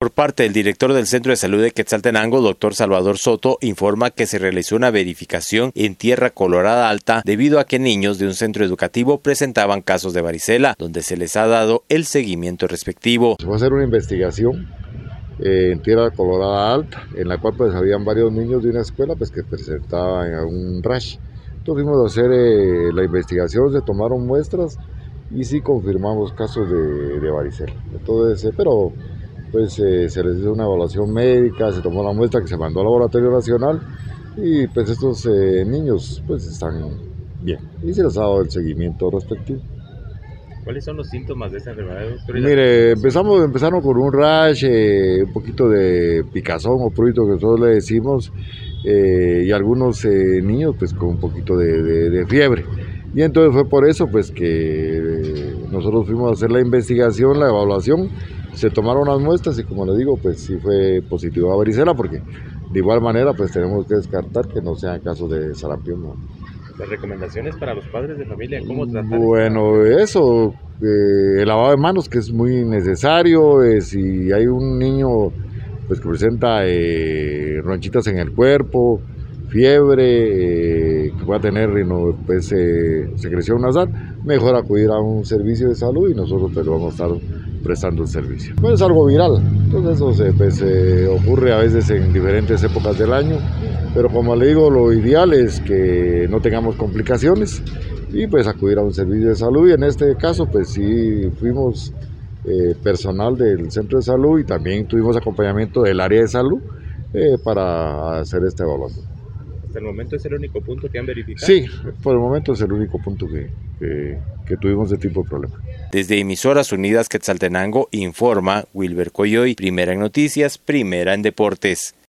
Por parte del director del Centro de Salud de Quetzaltenango, doctor Salvador Soto, informa que se realizó una verificación en Tierra Colorada Alta debido a que niños de un centro educativo presentaban casos de varicela, donde se les ha dado el seguimiento respectivo. Se va a hacer una investigación eh, en Tierra Colorada Alta, en la cual pues habían varios niños de una escuela pues que presentaban un rash. Entonces fuimos hacer eh, la investigación, se tomaron muestras y sí confirmamos casos de, de varicela. Entonces, eh, pero pues eh, se les hizo una evaluación médica, se tomó la muestra que se mandó al laboratorio nacional y pues estos eh, niños pues están bien y se les ha dado el seguimiento respectivo. ¿Cuáles son los síntomas de esta enfermedad? Mire, empezamos, empezaron con un rash, eh, un poquito de picazón o pruito que nosotros le decimos, eh, y algunos eh, niños pues con un poquito de, de, de, fiebre. Y entonces fue por eso pues que nosotros fuimos a hacer la investigación, la evaluación, se tomaron las muestras y como le digo, pues sí fue positivo a varicela porque de igual manera pues tenemos que descartar que no sean casos de sarampión. ¿no? Las recomendaciones para los padres de familia, ¿cómo tratar? Bueno, eso, eh, el lavado de manos que es muy necesario, eh, si hay un niño pues que presenta eh, ronchitas en el cuerpo, fiebre, eh, pueda tener pues, eh, secreción nasal, mejor acudir a un servicio de salud y nosotros te lo vamos a estar prestando el servicio. Bueno, es algo viral, entonces eso se, pues, eh, ocurre a veces en diferentes épocas del año, pero como le digo, lo ideal es que no tengamos complicaciones y pues acudir a un servicio de salud y en este caso pues sí fuimos eh, personal del centro de salud y también tuvimos acompañamiento del área de salud eh, para hacer esta evaluación. ¿Hasta el momento es el único punto que han verificado? Sí, por el momento es el único punto que, que, que tuvimos de tipo de problema. Desde Emisoras Unidas Quetzaltenango informa Wilber Coyoy, primera en noticias, primera en deportes.